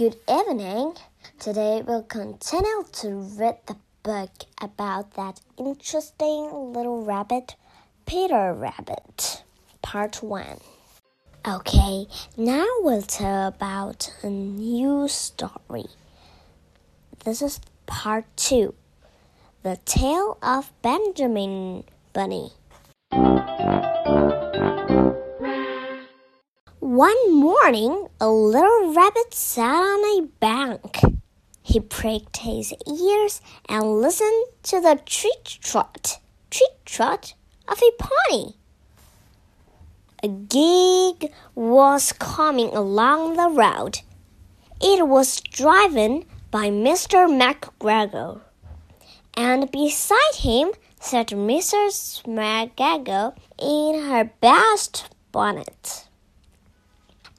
Good evening. Today we'll continue to read the book about that interesting little rabbit, Peter Rabbit, Part 1. Okay, now we'll tell about a new story. This is Part 2 The Tale of Benjamin Bunny. One morning, a little rabbit sat on a bank. He pricked his ears and listened to the treat trot, treat trot of a pony. A gig was coming along the road. It was driven by Mr. McGregor, and beside him sat Mrs. McGregor in her best bonnet.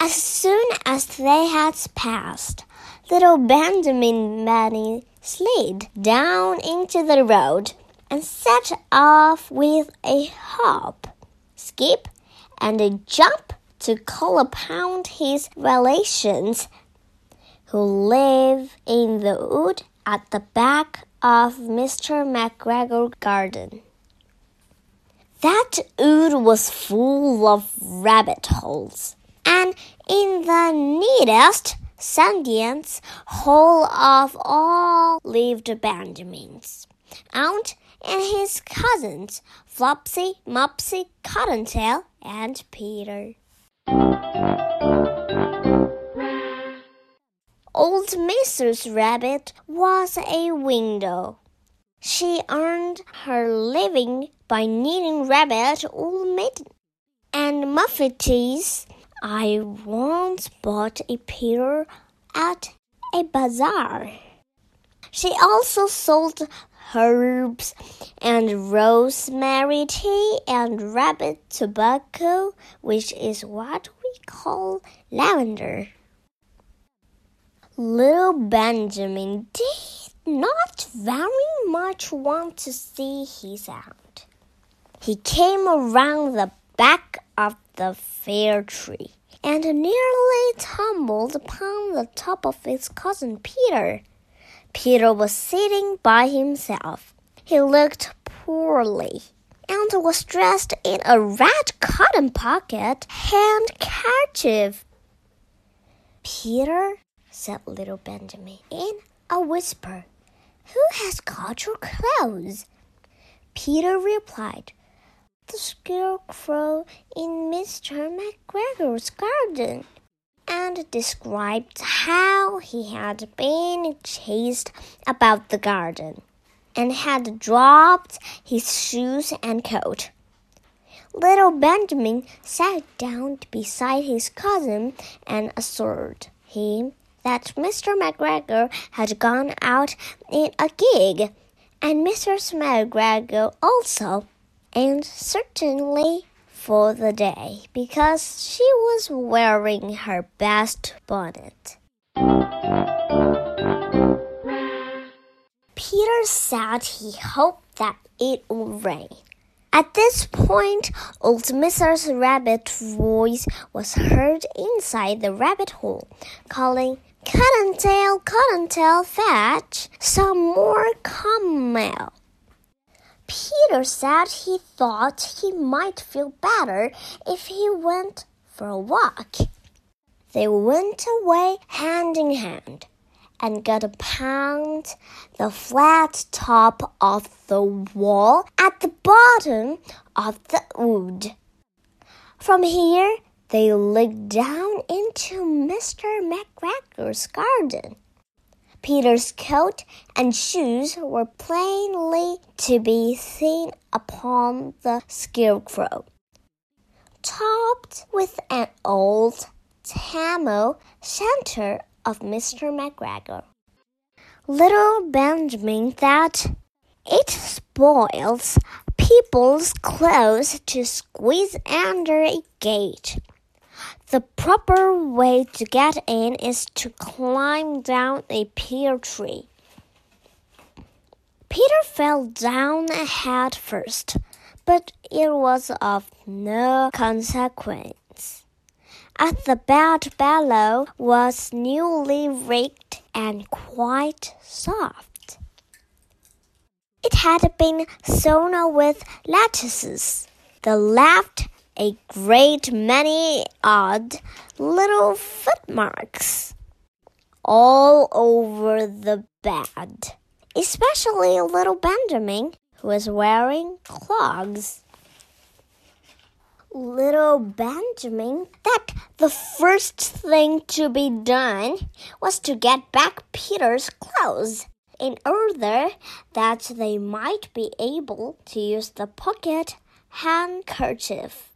As soon as they had passed, little Benjamin Bunny slid down into the road and set off with a hop, skip, and a jump to call upon his relations who live in the wood at the back of Mr. McGregor's garden. That wood was full of rabbit holes in the neatest, sandiest hole of all lived Benjamin's aunt and his cousins, Flopsy, Mopsy, Cottontail, and Peter. Old Mrs. Rabbit was a window. She earned her living by knitting rabbit wool mittens and muffetees I once bought a pear at a bazaar. She also sold herbs and rosemary tea and rabbit tobacco, which is what we call lavender. Little Benjamin did not very much want to see his aunt. He came around the back the fir tree and nearly tumbled upon the top of his cousin Peter. Peter was sitting by himself. He looked poorly and was dressed in a red cotton pocket handkerchief. Peter, said little Benjamin in a whisper, who has got your clothes? Peter replied, the scarecrow in Mr. McGregor's garden and described how he had been chased about the garden and had dropped his shoes and coat. Little Benjamin sat down beside his cousin and assured him that Mr. McGregor had gone out in a gig, and Mrs. McGregor also and certainly for the day because she was wearing her best bonnet. Peter said he hoped that it would rain. At this point, old Mrs. Rabbit's voice was heard inside the rabbit hole, calling, Cottontail, Cottontail, fetch some more caramel. Peter said he thought he might feel better if he went for a walk. They went away hand in hand and got a pound the flat top of the wall at the bottom of the wood. From here, they looked down into Mr. McGregor's garden. Peter's coat and shoes were plainly to be seen upon the scarecrow, topped with an old tam o' shanter of Mr. McGregor. Little Benjamin thought it spoils people's clothes to squeeze under a gate. The proper way to get in is to climb down a pear tree. Peter fell down a head first, but it was of no consequence. at the bed below was newly raked and quite soft. It had been sown with lettuces. The left a great many odd little footmarks all over the bed, especially little Benjamin, who was wearing clogs. Little Benjamin that the first thing to be done was to get back Peter's clothes in order that they might be able to use the pocket handkerchief.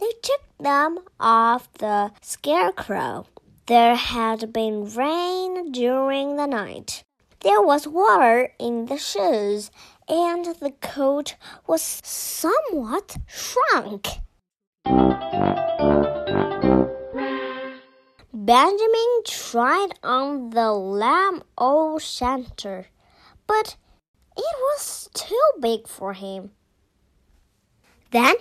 They took them off the scarecrow. There had been rain during the night. There was water in the shoes, and the coat was somewhat shrunk. Benjamin tried on the tam o' shanter, but it was too big for him. Then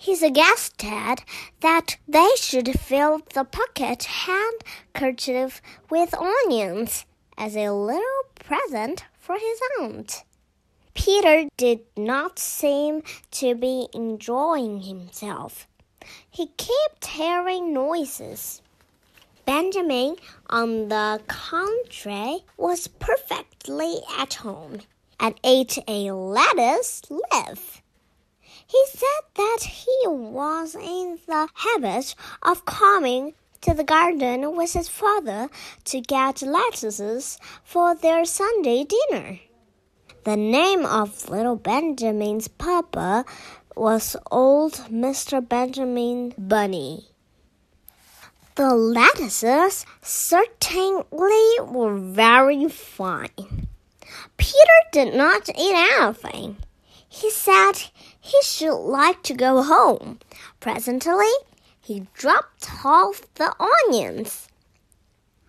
he suggested that they should fill the pocket handkerchief with onions as a little present for his aunt. Peter did not seem to be enjoying himself. He kept hearing noises. Benjamin, on the contrary, was perfectly at home and ate a lettuce leaf. He said that he was in the habit of coming to the garden with his father to get lettuces for their Sunday dinner. The name of little Benjamin's papa was old Mr. Benjamin Bunny. The lettuces certainly were very fine. Peter did not eat anything. He said he should like to go home. Presently, he dropped off the onions.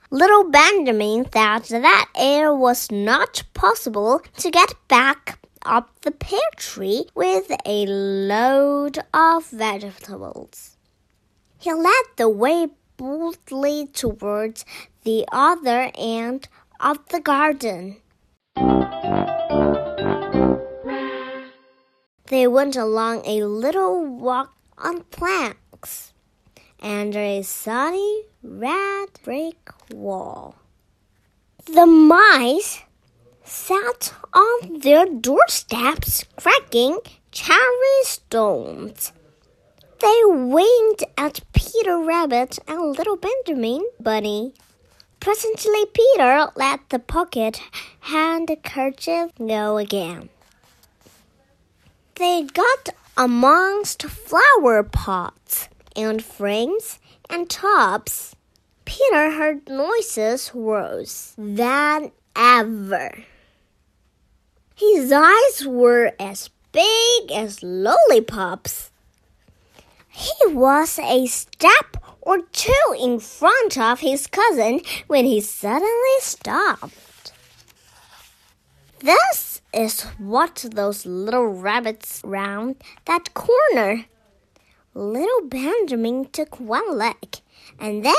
Little Benjamin thought that it was not possible to get back up the pear tree with a load of vegetables. He led the way boldly towards the other end of the garden. They went along a little walk on planks under a sunny red brick wall. The mice sat on their doorsteps cracking cherry stones. They winked at Peter Rabbit and little Benjamin Bunny. Presently, Peter let the pocket handkerchief go again. They got amongst flower pots and frames and tops. Peter heard noises worse than ever. His eyes were as big as lollipops. He was a step or two in front of his cousin when he suddenly stopped. This is what those little rabbits round that corner. Little Benjamin took one leg, and then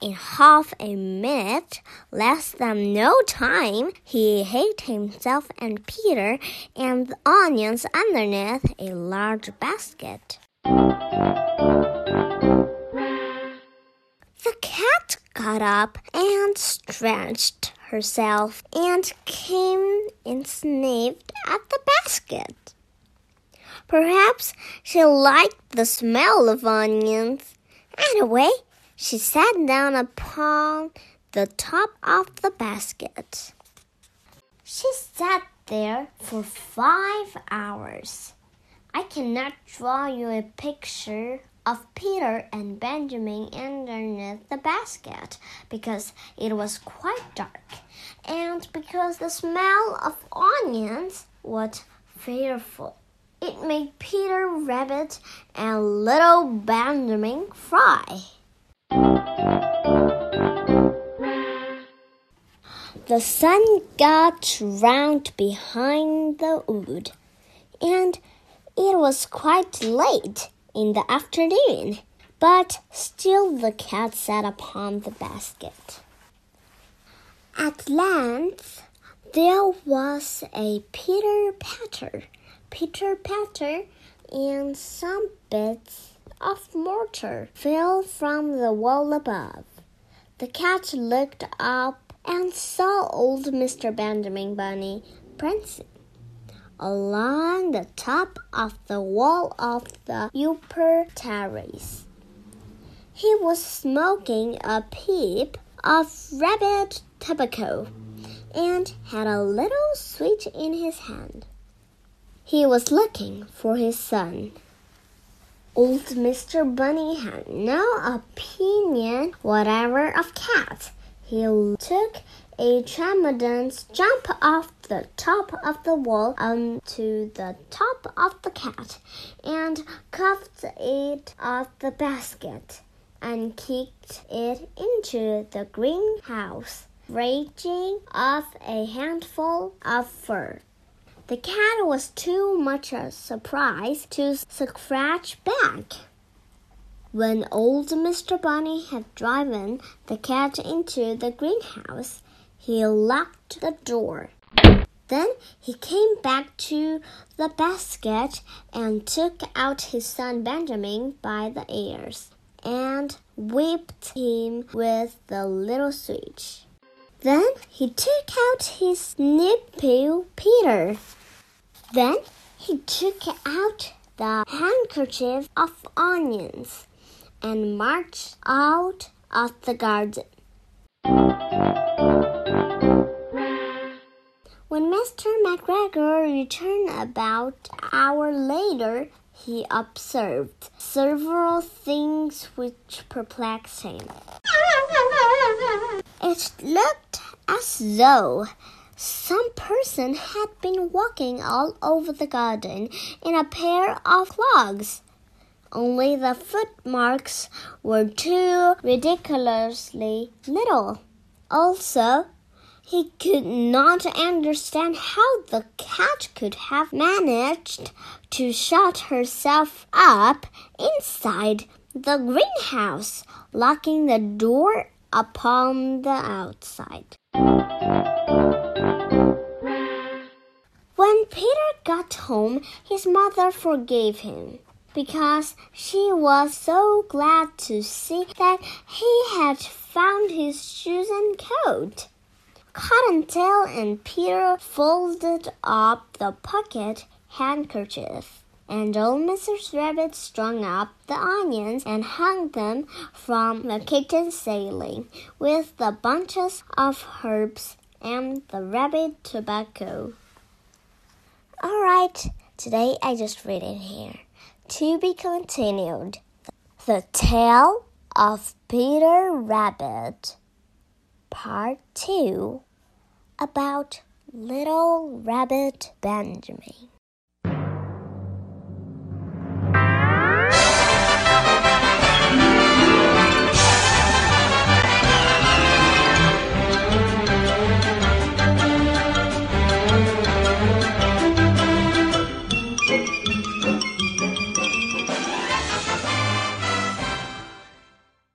in half a minute, less than no time, he hid himself and Peter and the onions underneath a large basket. The cat got up and stretched herself and came and sniffed at the basket. Perhaps she liked the smell of onions. Anyway, she sat down upon the top of the basket. She sat there for five hours. I cannot draw you a picture of Peter and Benjamin underneath the basket because it was quite dark and because the smell of onions was fearful. It made Peter Rabbit and little Benjamin fry. The sun got round behind the wood, and it was quite late in the afternoon. but still the cat sat upon the basket. At length, there was a pitter patter, pitter patter, and some bits of mortar fell from the wall above. The cat looked up and saw old Mr. Benjamin Bunny prancing along the top of the wall of the upper terrace. He was smoking a pipe of rabbit tobacco and had a little switch in his hand. He was looking for his son. Old Mr. Bunny had no opinion whatever of cats. He took a tremendous jump off the top of the wall onto the top of the cat and cuffed it off the basket and kicked it into the greenhouse, raging off a handful of fur. The cat was too much surprised to scratch back. When old Mr. Bunny had driven the cat into the greenhouse, he locked the door. Then he came back to the basket and took out his son Benjamin by the ears and whipped him with the little switch. Then he took out his nephew Peter. Then he took out the handkerchief of onions and marched out of the garden. Mr. McGregor returned about an hour later, he observed several things which perplexed him. It looked as though some person had been walking all over the garden in a pair of clogs. Only the footmarks were too ridiculously little. Also, he could not understand how the cat could have managed to shut herself up inside the greenhouse, locking the door upon the outside. When Peter got home, his mother forgave him because she was so glad to see that he had found his shoes and coat. Cottontail and Peter folded up the pocket handkerchief, and old Mrs. Rabbit strung up the onions and hung them from the kitchen ceiling with the bunches of herbs and the rabbit tobacco. All right, today I just read it here. To be continued. The Tale of Peter Rabbit. Part 2 about Little Rabbit Benjamin.